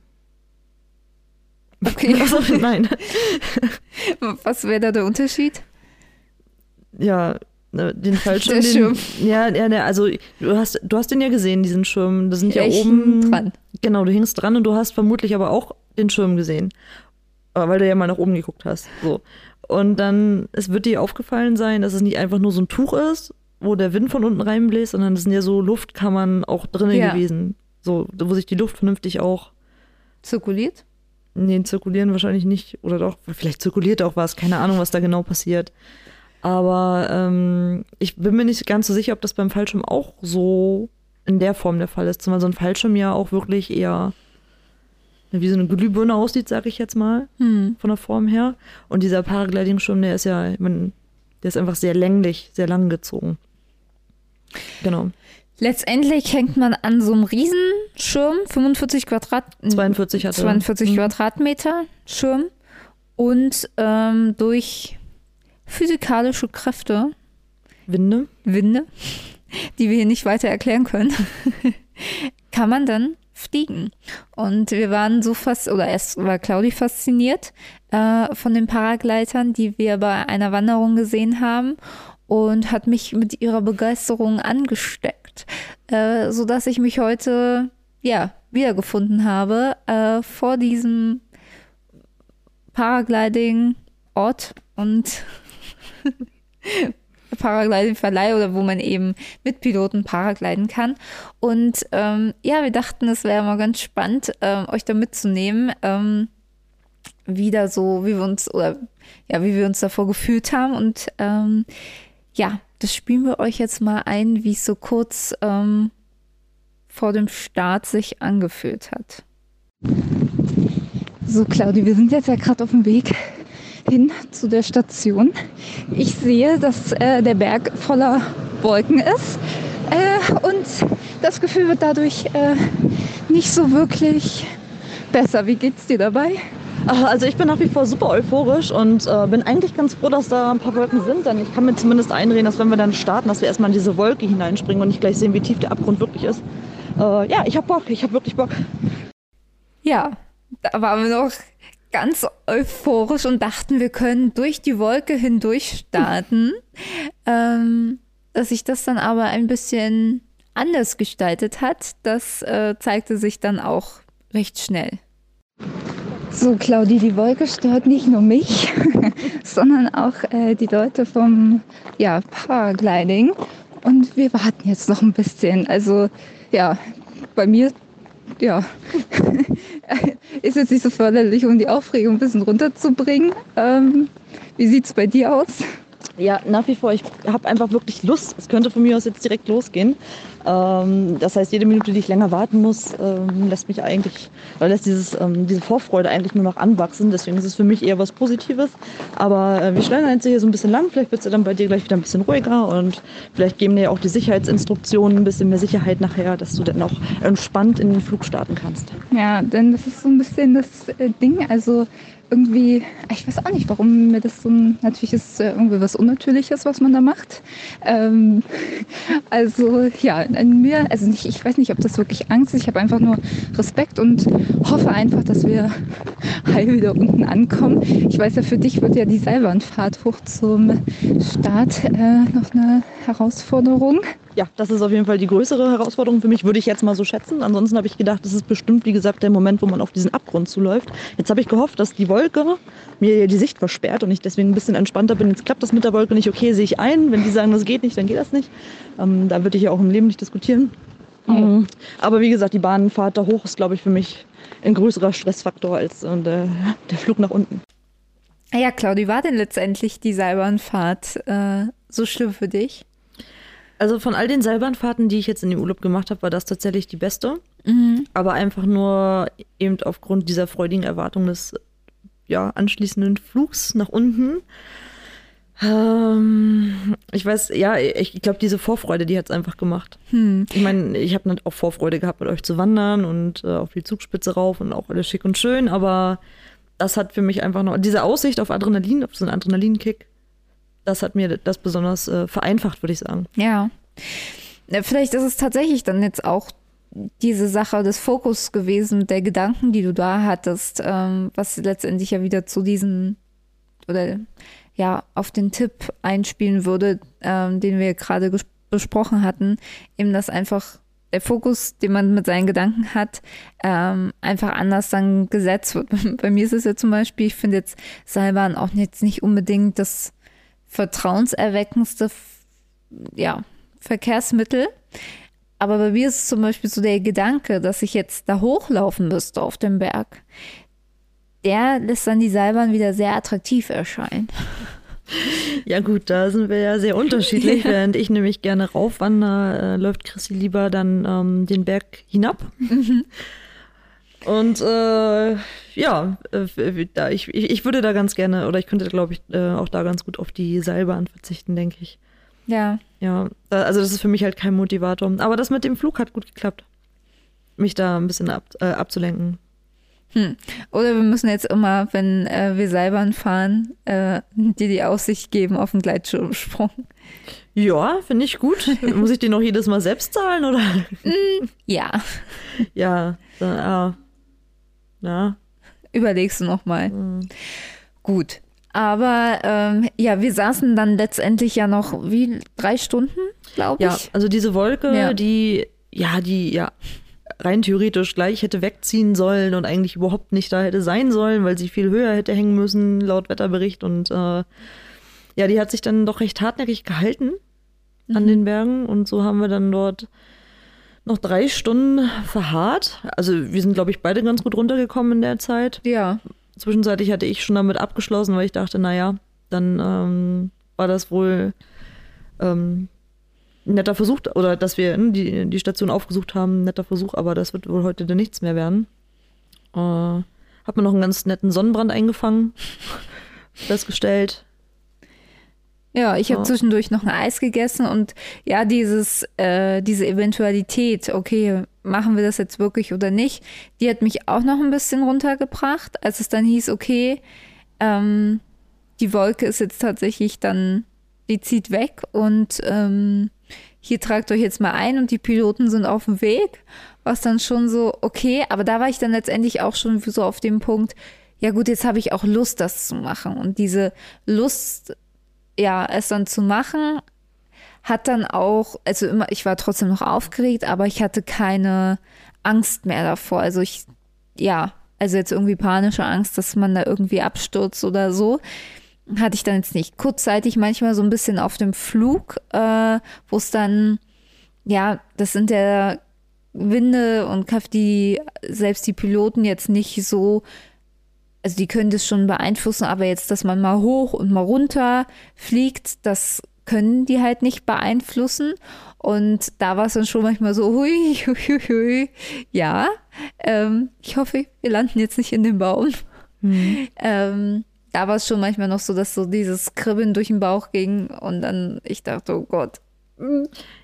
Okay. Also, nein. Was wäre da der Unterschied? Ja, ne, den Fallschirm. Der den, Schirm. Ja, ja, ne, also du hast, du hast den ja gesehen, diesen Schirm. Da sind ja, ich oben dran. Genau, du hingst dran und du hast vermutlich aber auch den Schirm gesehen. Weil du ja mal nach oben geguckt hast. So. Und dann, es wird dir aufgefallen sein, dass es nicht einfach nur so ein Tuch ist, wo der Wind von unten reinbläst, sondern es sind ja so Luftkammern auch drinnen Ja. gewesen. So, wo sich die Luft vernünftig auch, Zirkuliert? nee, zirkulieren wahrscheinlich nicht. Oder doch, vielleicht zirkuliert auch was, keine Ahnung, was da genau passiert. Aber ähm, ich bin mir nicht ganz so sicher, ob das beim Fallschirm auch so in der Form der Fall ist. Zumal so ein Fallschirm ja auch wirklich eher wie so eine Glühbirne aussieht, sag ich jetzt mal, Hm. von der Form her. Und dieser Paragliding-Schirm, der ist ja, ich mein, der ist einfach sehr länglich, sehr lang gezogen. Genau. Letztendlich hängt man an so einem Riesenschirm, 45 Quadrat, 42 hatte. 42 Mhm. Quadratmeter Schirm und ähm, durch physikalische Kräfte, Winde. Winde, die wir hier nicht weiter erklären können, kann man dann fliegen. Und wir waren so fast, oder erst war Claudi fasziniert äh, von den Paragleitern, die wir bei einer Wanderung gesehen haben und hat mich mit ihrer Begeisterung angesteckt, äh, so dass ich mich heute ja wiedergefunden habe äh, vor diesem Paragliding-Ort und Paragliding-Verleih oder wo man eben mit Piloten paragliden kann. Und ähm, ja, wir dachten, es wäre mal ganz spannend, ähm, euch da mitzunehmen. Ähm, wieder so, wie wir uns, oder ja, wie wir uns davor gefühlt haben. Und ähm, ja, das spielen wir euch jetzt mal ein, wie es so kurz ähm, vor dem Start sich angefühlt hat. So, Claudi, wir sind jetzt ja gerade auf dem Weg hin zu der Station. Ich sehe, dass äh, der Berg voller Wolken ist äh, und das Gefühl wird dadurch äh, nicht so wirklich besser. Wie geht's dir dabei? Also ich bin nach wie vor super euphorisch und äh, bin eigentlich ganz froh, dass da ein paar Wolken sind, denn ich kann mir zumindest einreden, dass wenn wir dann starten, dass wir erstmal in diese Wolke hineinspringen und nicht gleich sehen, wie tief der Abgrund wirklich ist. Äh, ja, ich hab Bock, ich hab wirklich Bock. Ja, da waren wir noch ganz euphorisch und dachten, wir können durch die Wolke hindurch starten. ähm, dass sich das dann aber ein bisschen anders gestaltet hat, das äh, zeigte sich dann auch recht schnell. So, Claudi, die Wolke stört nicht nur mich, sondern auch äh, die Leute vom ja, Paragliding. Und wir warten jetzt noch ein bisschen. Also, ja, bei mir, ja, ist jetzt nicht so förderlich, um die Aufregung ein bisschen runterzubringen. Ähm, wie sieht es bei dir aus? Ja, nach wie vor. Ich habe einfach wirklich Lust. Es könnte von mir aus jetzt direkt losgehen. Ähm, das heißt, jede Minute, die ich länger warten muss, ähm, lässt mich eigentlich, oder lässt dieses, ähm, diese Vorfreude eigentlich nur noch anwachsen. Deswegen ist es für mich eher was Positives. Aber äh, wir schlendern jetzt hier so ein bisschen lang. Vielleicht wird es ja dann bei dir gleich wieder ein bisschen ruhiger und vielleicht geben dir ja auch die Sicherheitsinstruktionen ein bisschen mehr Sicherheit nachher, dass du dann auch entspannt in den Flug starten kannst. Ja, denn das ist so ein bisschen das äh, Ding. Also irgendwie, ich weiß auch nicht, warum mir das so ein, natürlich ist irgendwie was Unnatürliches, was man da macht. Ähm, also ja, in mir, also nicht, ich weiß nicht, ob das wirklich Angst ist, ich habe einfach nur Respekt und hoffe einfach, dass wir heil wieder unten ankommen. Ich weiß ja, für dich wird ja die Seilbahnfahrt hoch zum Start äh, noch eine Herausforderung ja, das ist auf jeden Fall die größere Herausforderung für mich, würde ich jetzt mal so schätzen. Ansonsten habe ich gedacht, das ist bestimmt, wie gesagt, der Moment, wo man auf diesen Abgrund zuläuft. Jetzt habe ich gehofft, dass die Wolke mir die Sicht versperrt und ich deswegen ein bisschen entspannter bin. Jetzt klappt das mit der Wolke nicht. Okay, sehe ich ein. Wenn die sagen, das geht nicht, dann geht das nicht. Ähm, da würde ich ja auch im Leben nicht diskutieren. Mhm. Aber wie gesagt, die Bahnfahrt da hoch ist, glaube ich, für mich ein größerer Stressfaktor als äh, der, der Flug nach unten. Ja, Claudi, war denn letztendlich die Seilbahnfahrt äh, so schlimm für dich? Also von all den Seilbahnfahrten, die ich jetzt in dem Urlaub gemacht habe, war das tatsächlich die beste. Mhm. Aber einfach nur eben aufgrund dieser freudigen Erwartung des ja, anschließenden Flugs nach unten. Ähm, ich weiß, ja, ich glaube, diese Vorfreude, die hat es einfach gemacht. Hm. Ich meine, ich habe auch Vorfreude gehabt, mit euch zu wandern und äh, auf die Zugspitze rauf und auch alles schick und schön, aber das hat für mich einfach noch, diese Aussicht auf Adrenalin, auf so einen Adrenalinkick, das hat mir das besonders äh, vereinfacht, würde ich sagen. Ja. Vielleicht ist es tatsächlich dann jetzt auch diese Sache des Fokus gewesen, der Gedanken, die du da hattest, ähm, was letztendlich ja wieder zu diesen oder ja auf den Tipp einspielen würde, ähm, den wir gerade besprochen hatten, eben dass einfach der Fokus, den man mit seinen Gedanken hat, ähm, einfach anders dann gesetzt wird. Bei mir ist es ja zum Beispiel, ich finde jetzt Seilbahn auch jetzt nicht unbedingt das vertrauenserweckendste ja, Verkehrsmittel. Aber bei mir ist es zum Beispiel so der Gedanke, dass ich jetzt da hochlaufen müsste auf dem Berg. Der lässt dann die Seilbahn wieder sehr attraktiv erscheinen. Ja gut, da sind wir ja sehr unterschiedlich. Ja. Während ich nämlich gerne raufwandere, äh, läuft Chrissy lieber dann ähm, den Berg hinab. Mhm. Und äh, ja, äh, da, ich, ich würde da ganz gerne, oder ich könnte, glaube ich, äh, auch da ganz gut auf die Seilbahn verzichten, denke ich. Ja. Ja, also das ist für mich halt kein Motivator. Aber das mit dem Flug hat gut geklappt. Mich da ein bisschen ab, äh, abzulenken. Hm. Oder wir müssen jetzt immer, wenn äh, wir Seilbahn fahren, äh, dir die Aussicht geben auf einen Gleitschirmsprung. Ja, finde ich gut. Muss ich den noch jedes Mal selbst zahlen, oder? Mm, ja. Ja, ja. Ja. Überlegst du nochmal. Mhm. Gut. Aber ähm, ja, wir saßen dann letztendlich ja noch wie drei Stunden, glaube ich. Ja, also diese Wolke, ja. die, ja, die, ja, rein theoretisch gleich hätte wegziehen sollen und eigentlich überhaupt nicht da hätte sein sollen, weil sie viel höher hätte hängen müssen, laut Wetterbericht. Und äh, ja, die hat sich dann doch recht hartnäckig gehalten mhm. an den Bergen. Und so haben wir dann dort noch drei Stunden verharrt. Also wir sind, glaube ich, beide ganz gut runtergekommen in der Zeit. Ja. zwischenzeitlich hatte ich schon damit abgeschlossen, weil ich dachte, naja, dann ähm, war das wohl ähm, ein netter Versuch, oder dass wir ne, die, die Station aufgesucht haben, ein netter Versuch, aber das wird wohl heute dann nichts mehr werden. Äh, hab mir noch einen ganz netten Sonnenbrand eingefangen, festgestellt. Ja, ich habe Ja. zwischendurch noch ein Eis gegessen und ja, dieses, äh, diese Eventualität, okay, machen wir das jetzt wirklich oder nicht, die hat mich auch noch ein bisschen runtergebracht, als es dann hieß, okay, ähm, die Wolke ist jetzt tatsächlich dann, die zieht weg und ähm, hier tragt euch jetzt mal ein und die Piloten sind auf dem Weg, was dann schon so, okay, aber da war ich dann letztendlich auch schon so auf dem Punkt, ja gut, jetzt habe ich auch Lust, das zu machen und diese Lust ja, es dann zu machen, hat dann auch, also immer, ich war trotzdem noch aufgeregt, aber ich hatte keine Angst mehr davor. Also ich, ja, also jetzt irgendwie panische Angst, dass man da irgendwie abstürzt oder so, hatte ich dann jetzt nicht. Kurzzeitig manchmal so ein bisschen auf dem Flug, äh, wo es dann, ja, das sind ja Winde und Kraft, die selbst die Piloten jetzt nicht so also die können das schon beeinflussen, aber jetzt, dass man mal hoch und mal runter fliegt, das können die halt nicht beeinflussen. Und da war es dann schon manchmal so, hui, hui, hui, hui. ja, ähm, ich hoffe, wir landen jetzt nicht in den Baum. Ähm, da war es schon manchmal noch so, dass so dieses Kribbeln durch den Bauch ging und dann ich dachte, oh Gott.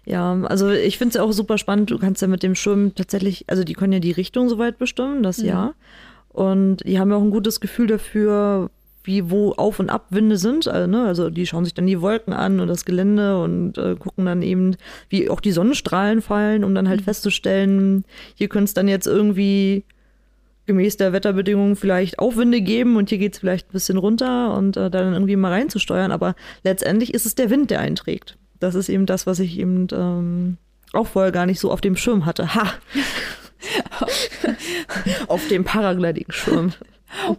Ja, also ich finde es ja auch super spannend. Du kannst ja mit dem Schirm tatsächlich, also die können ja die Richtung soweit bestimmen, das ja. Und die haben ja auch ein gutes Gefühl dafür, wie wo Auf- und Abwinde sind. Also, ne? also die schauen sich dann die Wolken an und das Gelände und äh, gucken dann eben, wie auch die Sonnenstrahlen fallen, um dann halt festzustellen, hier könnte es dann jetzt irgendwie gemäß der Wetterbedingungen vielleicht Aufwinde geben und hier geht es vielleicht ein bisschen runter und äh, dann irgendwie mal reinzusteuern. Aber letztendlich ist es der Wind, der einträgt. Das ist eben das, was ich eben ähm, auch vorher gar nicht so auf dem Schirm hatte. Ha! auf dem Paragliding-Schirm.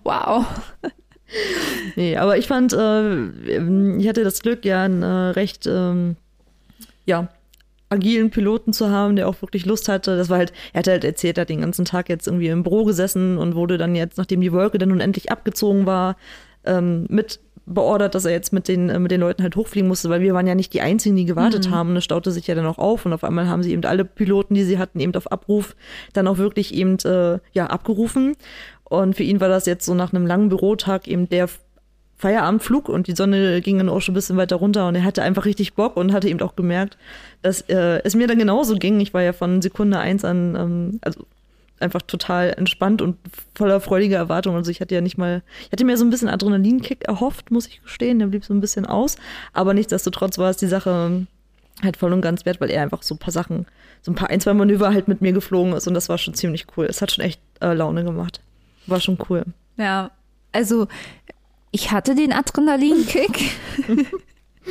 Wow. Nee, aber ich fand, äh, ich hatte das Glück, ja, einen äh, recht, ähm, ja, agilen Piloten zu haben, der auch wirklich Lust hatte. Das war halt, er hat halt erzählt, er hat den ganzen Tag jetzt irgendwie im Büro gesessen und wurde dann jetzt, nachdem die Wolke dann nun endlich abgezogen war, ähm, mit beordert, dass er jetzt mit den, äh, mit den Leuten halt hochfliegen musste, weil wir waren ja nicht die Einzigen, die gewartet haben. Und es staute sich ja dann auch auf und auf einmal haben sie eben alle Piloten, die sie hatten, eben auf Abruf dann auch wirklich eben äh, ja, abgerufen. Und für ihn war das jetzt so nach einem langen Bürotag eben der Feierabendflug und die Sonne ging dann auch schon ein bisschen weiter runter und er hatte einfach richtig Bock und hatte eben auch gemerkt, dass äh, es mir dann genauso ging. Ich war ja von Sekunde eins an, ähm, also einfach total entspannt und voller freudiger Erwartung. Also ich hatte ja nicht mal, ich hatte mir so ein bisschen Adrenalinkick erhofft, muss ich gestehen. Der blieb so ein bisschen aus. Aber nichtsdestotrotz war es die Sache halt voll und ganz wert, weil er einfach so ein paar Sachen, so ein paar ein, zwei Manöver halt mit mir geflogen ist und das war schon ziemlich cool. Es hat schon echt äh, Laune gemacht. War schon cool. Ja, also ich hatte den Adrenalinkick.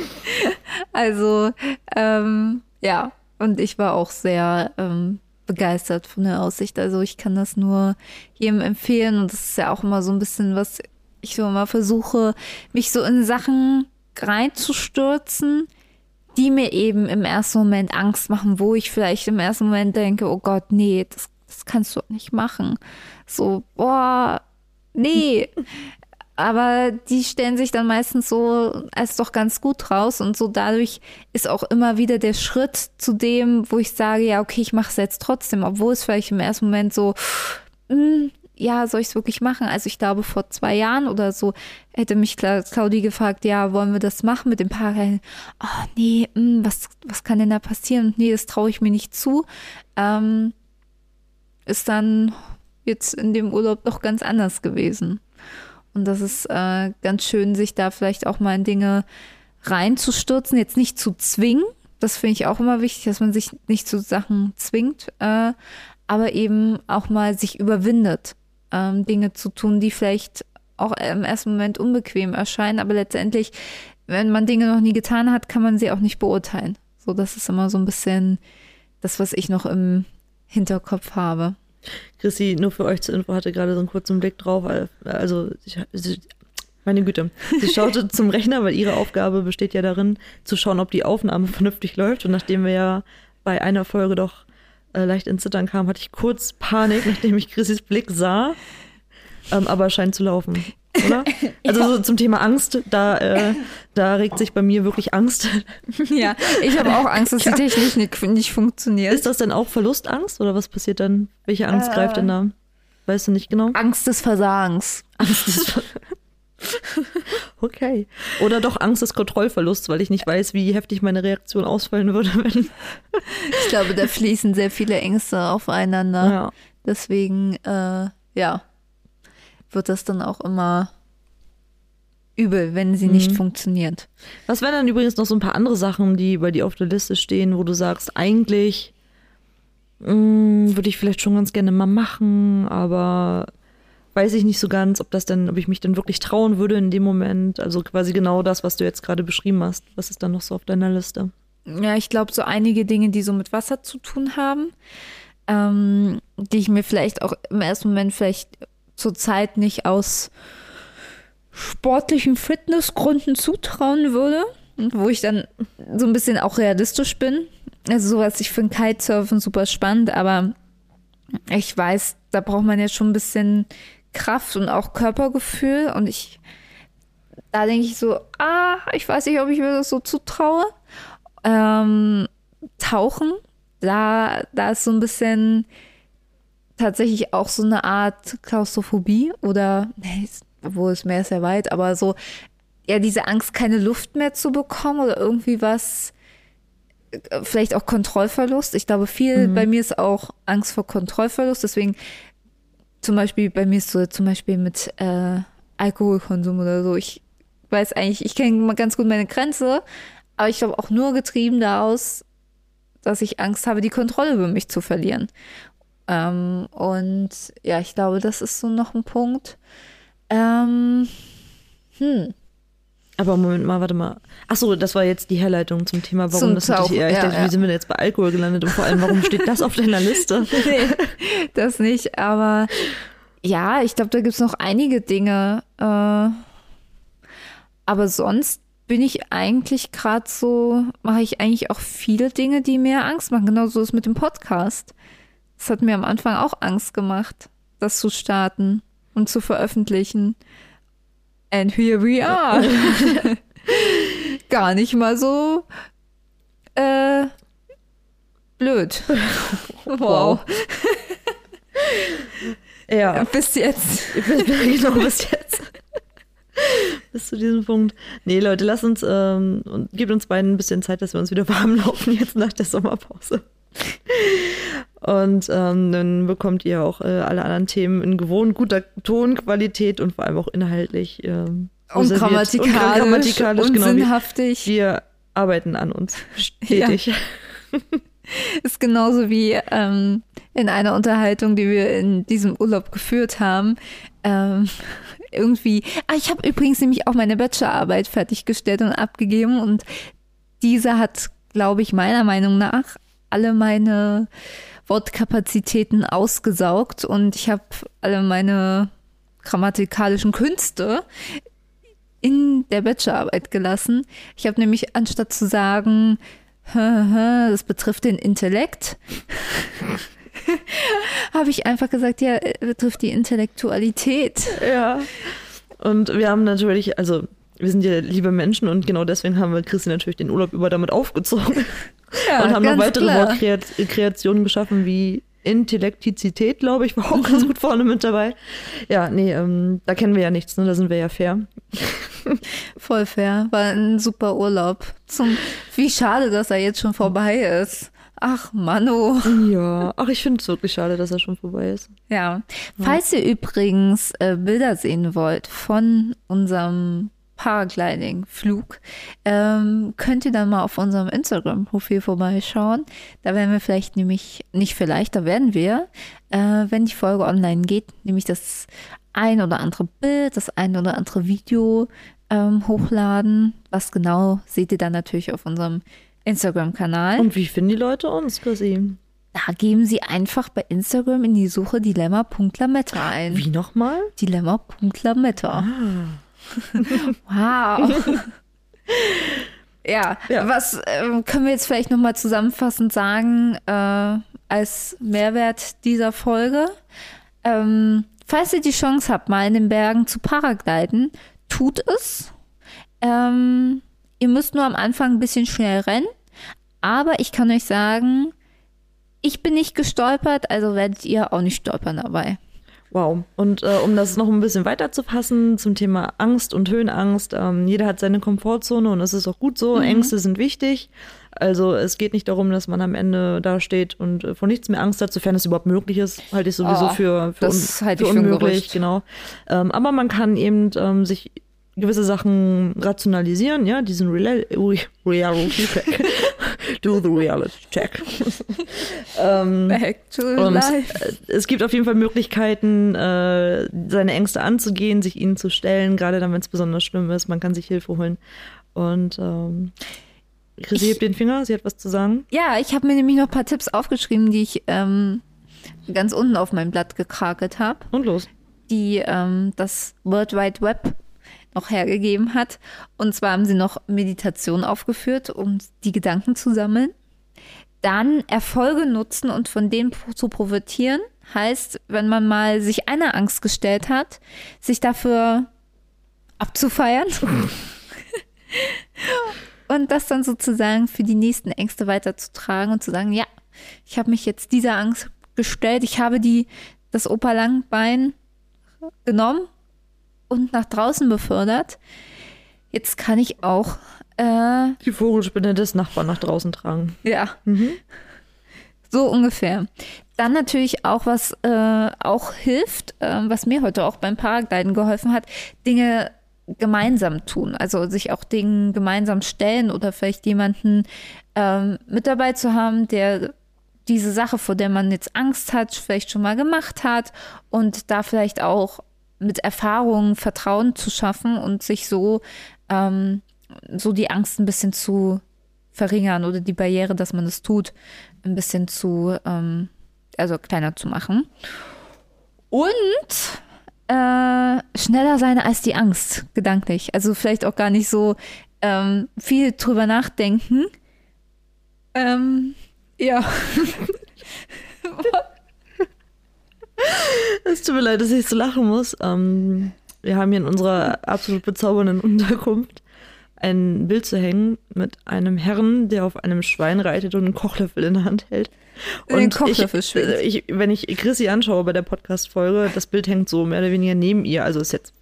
also ähm, ja, und ich war auch sehr ähm, begeistert von der Aussicht. Also ich kann das nur jedem empfehlen und das ist ja auch immer so ein bisschen, was ich so immer versuche, mich so in Sachen reinzustürzen, die mir eben im ersten Moment Angst machen, wo ich vielleicht im ersten Moment denke, oh Gott, nee, das, das kannst du nicht machen. So, boah, nee. Aber die stellen sich dann meistens so als doch ganz gut raus und so dadurch ist auch immer wieder der Schritt zu dem, wo ich sage, ja, okay, ich mache es jetzt trotzdem, obwohl es vielleicht im ersten Moment so, mm, ja, soll ich es wirklich machen? Also ich glaube, vor zwei Jahren oder so hätte mich Cla- Claudi gefragt, ja, wollen wir das machen mit dem Paragliding? Oh, nee, mm, was, was kann denn da passieren? Nee, das traue ich mir nicht zu. Ähm, ist dann jetzt in dem Urlaub doch ganz anders gewesen. Und das ist äh, ganz schön, sich da vielleicht auch mal in Dinge reinzustürzen, jetzt nicht zu zwingen. Das finde ich auch immer wichtig, dass man sich nicht zu Sachen zwingt, äh, aber eben auch mal sich überwindet, ähm, Dinge zu tun, die vielleicht auch im ersten Moment unbequem erscheinen, aber letztendlich, wenn man Dinge noch nie getan hat, kann man sie auch nicht beurteilen. So, das ist immer so ein bisschen das, was ich noch im Hinterkopf habe. Chrissy, nur für euch zur Info, hatte gerade so einen kurzen Blick drauf. Also, ich, meine Güte, sie schaute zum Rechner, weil ihre Aufgabe besteht ja darin, zu schauen, ob die Aufnahme vernünftig läuft. Und nachdem wir ja bei einer Folge doch äh, leicht ins Zittern kamen, hatte ich kurz Panik, nachdem ich Chrissys Blick sah. ähm, aber scheint zu laufen, oder? Also so zum Thema Angst, da, äh, da regt sich bei mir wirklich Angst. Ja, ich habe auch Angst, dass die Technik nicht, nicht funktioniert. Ist das denn auch Verlustangst oder was passiert dann? Welche Angst Äh. greift denn da? Weißt du nicht genau? Angst des Versagens. Angst des Ver Okay. Oder doch Angst des Kontrollverlusts, weil ich nicht weiß, wie heftig meine Reaktion ausfallen würde, wenn. Ich glaube, da fließen sehr viele Ängste aufeinander. Ja. Deswegen, äh, ja, wird das dann auch immer übel, wenn sie nicht funktioniert. Was wären dann übrigens noch so ein paar andere Sachen, die bei dir auf der Liste stehen, wo du sagst, eigentlich mh, würde ich vielleicht schon ganz gerne mal machen, aber weiß ich nicht so ganz, ob das denn, ob ich mich dann wirklich trauen würde in dem Moment. Also quasi genau das, was du jetzt gerade beschrieben hast. Was ist dann noch so auf deiner Liste? Ja, ich glaube, so einige Dinge, die so mit Wasser zu tun haben, ähm, die ich mir vielleicht auch im ersten Moment vielleicht zurzeit nicht aus sportlichen Fitnessgründen zutrauen würde. Wo ich dann so ein bisschen auch realistisch bin. Also sowas, ich finde Kitesurfen super spannend, aber ich weiß, da braucht man ja schon ein bisschen Kraft und auch Körpergefühl. Und ich, da denke ich so, ah, ich weiß nicht, ob ich mir das so zutraue. Ähm, Tauchen, da, da ist so ein bisschen tatsächlich auch so eine Art Klaustrophobie oder, obwohl es mehr ist ja weit, aber so, ja, diese Angst, keine Luft mehr zu bekommen oder irgendwie was, äh, vielleicht auch Kontrollverlust. Ich glaube, viel bei mir ist auch Angst vor Kontrollverlust, deswegen zum Beispiel, bei mir ist so zum Beispiel mit äh, Alkoholkonsum oder so. Ich weiß eigentlich, ich kenne mal ganz gut meine Grenze, aber ich glaube auch nur getrieben daraus, dass ich Angst habe, die Kontrolle über mich zu verlieren. Ähm, und ja, ich glaube, das ist so noch ein Punkt. Ähm, hm, Aber Moment mal, warte mal. Ach so, das war jetzt die Herleitung zum Thema, warum Zum das natürlich Tauchen, eher. Ich ja, dachte, ja. wie sind wir jetzt bei Alkohol gelandet und vor allem, warum steht das auf deiner Liste? nee, das nicht, aber ja, ich glaube, da gibt es noch einige Dinge. Äh, aber sonst bin ich eigentlich gerade so, mache ich eigentlich auch viele Dinge, die mir Angst machen. Genauso ist es mit dem Podcast. Das hat mir am Anfang auch Angst gemacht, das zu starten und zu veröffentlichen. And here we are. Gar nicht mal so äh, blöd. wow. Ja, Bis jetzt. genau bis jetzt. bis zu diesem Punkt. Nee, Leute, lasst uns ähm, und gebt uns beiden ein bisschen Zeit, dass wir uns wieder warm laufen jetzt nach der Sommerpause. Und ähm, dann bekommt ihr auch äh, alle anderen Themen in gewohnt guter Tonqualität und vor allem auch inhaltlich. Ähm, Und grammatikalisch, und grammatikalisch und genau, sinnhaftig. Wir arbeiten an uns stetig. Ist genauso wie ähm, in einer Unterhaltung, die wir in diesem Urlaub geführt haben. Ähm, irgendwie, ah, ich habe übrigens nämlich auch meine Bachelorarbeit fertiggestellt und abgegeben und diese hat, glaube ich, meiner Meinung nach alle meine Wortkapazitäten ausgesaugt und ich habe alle meine grammatikalischen Künste in der Bachelorarbeit gelassen. Ich habe nämlich anstatt zu sagen, "Hä, hä, das betrifft den Intellekt, habe ich einfach gesagt, ja, äh, betrifft die Intellektualität. Ja. Und wir haben natürlich, also wir sind ja liebe Menschen und genau deswegen haben wir Christi natürlich den Urlaub über damit aufgezogen Ja, und haben noch weitere. Wortkreationen geschaffen wie Intellektizität, glaube ich, war auch ganz gut vorne mit dabei. Ja, nee, ähm, da kennen wir ja nichts, ne? da sind wir ja fair. Voll fair. War ein super Urlaub. Zum, wie schade, dass er jetzt schon vorbei ist. Ach, Mano. Ja, ach, ich finde es wirklich schade, dass er schon vorbei ist. Ja. Falls ihr übrigens äh, Bilder sehen wollt von unserem Paragliding-Flug, ähm, könnt ihr dann mal auf unserem Instagram-Profil vorbeischauen. Da werden wir vielleicht nämlich, nicht vielleicht, da werden wir, äh, wenn die Folge online geht, nämlich das ein oder andere Bild, das ein oder andere Video ähm, hochladen. Was genau seht ihr dann natürlich auf unserem Instagram-Kanal. Und wie finden die Leute uns, Chrissy? Da geben Sie einfach bei Instagram in die Suche Dilemma.lametta ein. Wie nochmal? Dilemma.lametta. wow. ja, Ja. was ähm, können wir jetzt vielleicht nochmal zusammenfassend sagen äh, als Mehrwert dieser Folge? Ähm, falls ihr die Chance habt, mal in den Bergen zu paragliden, tut es. Ähm, ihr müsst nur am Anfang ein bisschen schnell rennen. Aber ich kann euch sagen, ich bin nicht gestolpert, also werdet ihr auch nicht stolpern dabei. Wow. Und äh, um das noch ein bisschen weiter zu fassen zum Thema Angst und Höhenangst, ähm, jeder hat seine Komfortzone und es ist auch gut so. Mhm. Ängste sind wichtig. Also es geht nicht darum, dass man am Ende da steht und äh, vor nichts mehr Angst hat, sofern es überhaupt möglich ist, halte ich sowieso oh, für, für, das un halte für ich unmöglich. Für genau. Ähm, aber man kann eben ähm, sich gewisse Sachen rationalisieren, ja, diesen Real Reality Check. Do the Reality Check. ähm, Back to und life. Äh, es gibt auf jeden Fall Möglichkeiten, äh, seine Ängste anzugehen, sich ihnen zu stellen, gerade dann, wenn es besonders schlimm ist. Man kann sich Hilfe holen. Und ähm, Chrissy hebt den Finger, sie hat was zu sagen. Ja, ich habe mir nämlich noch ein paar Tipps aufgeschrieben, die ich ähm, ganz unten auf mein Blatt gekrakelt habe. Und los. Die ähm, das World Wide Web noch hergegeben hat. Und zwar haben sie noch Meditation aufgeführt, um die Gedanken zu sammeln. Dann Erfolge nutzen und von denen zu profitieren. Heißt, wenn man mal sich einer Angst gestellt hat, sich dafür abzufeiern. und das dann sozusagen für die nächsten Ängste weiterzutragen und zu sagen, ja, ich habe mich jetzt dieser Angst gestellt, ich habe die das Opa-Langbein genommen und nach draußen befördert. Jetzt kann ich auch äh, die Vogelspinne des Nachbarn nach draußen tragen. Ja. Mhm. So ungefähr. Dann natürlich auch, was äh, auch hilft, äh, was mir heute auch beim Paragliden geholfen hat, Dinge gemeinsam tun. Also sich auch Dingen gemeinsam stellen oder vielleicht jemanden ähm, mit dabei zu haben, der diese Sache, vor der man jetzt Angst hat, vielleicht schon mal gemacht hat und da vielleicht auch mit Erfahrung Vertrauen zu schaffen und sich so, ähm, so die Angst ein bisschen zu verringern oder die Barriere, dass man es tut, ein bisschen zu, ähm, also kleiner zu machen. Und äh, schneller sein als die Angst, gedanklich. Also vielleicht auch gar nicht so ähm, viel drüber nachdenken. Ähm, ja. Es tut mir leid, dass ich so lachen muss. Ähm, wir haben hier in unserer absolut bezaubernden Unterkunft ein Bild zu hängen mit einem Herrn, der auf einem Schwein reitet und einen Kochlöffel in der Hand hält. Und Den Kochlöffel ich, ich, wenn ich Chrissy anschaue bei der Podcast-Folge, das Bild hängt so mehr oder weniger neben ihr, also ist jetzt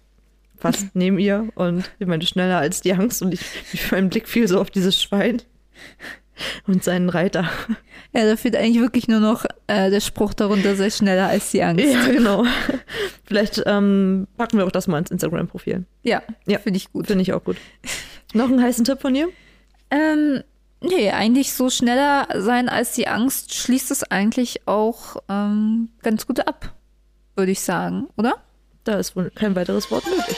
fast neben ihr. Und ich meine schneller als die Angst. Und ich, mein Blick fiel so auf dieses Schwein und seinen Reiter. Ja, da fehlt eigentlich wirklich nur noch äh, der Spruch darunter, sei schneller als die Angst. Ja, genau. Vielleicht ähm, packen wir auch das mal ins Instagram-Profil. Ja, ja. finde ich gut. Finde ich auch gut. Noch einen heißen Tipp von dir? Ähm, nee, eigentlich so schneller sein als die Angst schließt es eigentlich auch ähm, ganz gut ab, würde ich sagen, oder? Da ist wohl kein weiteres Wort nötig.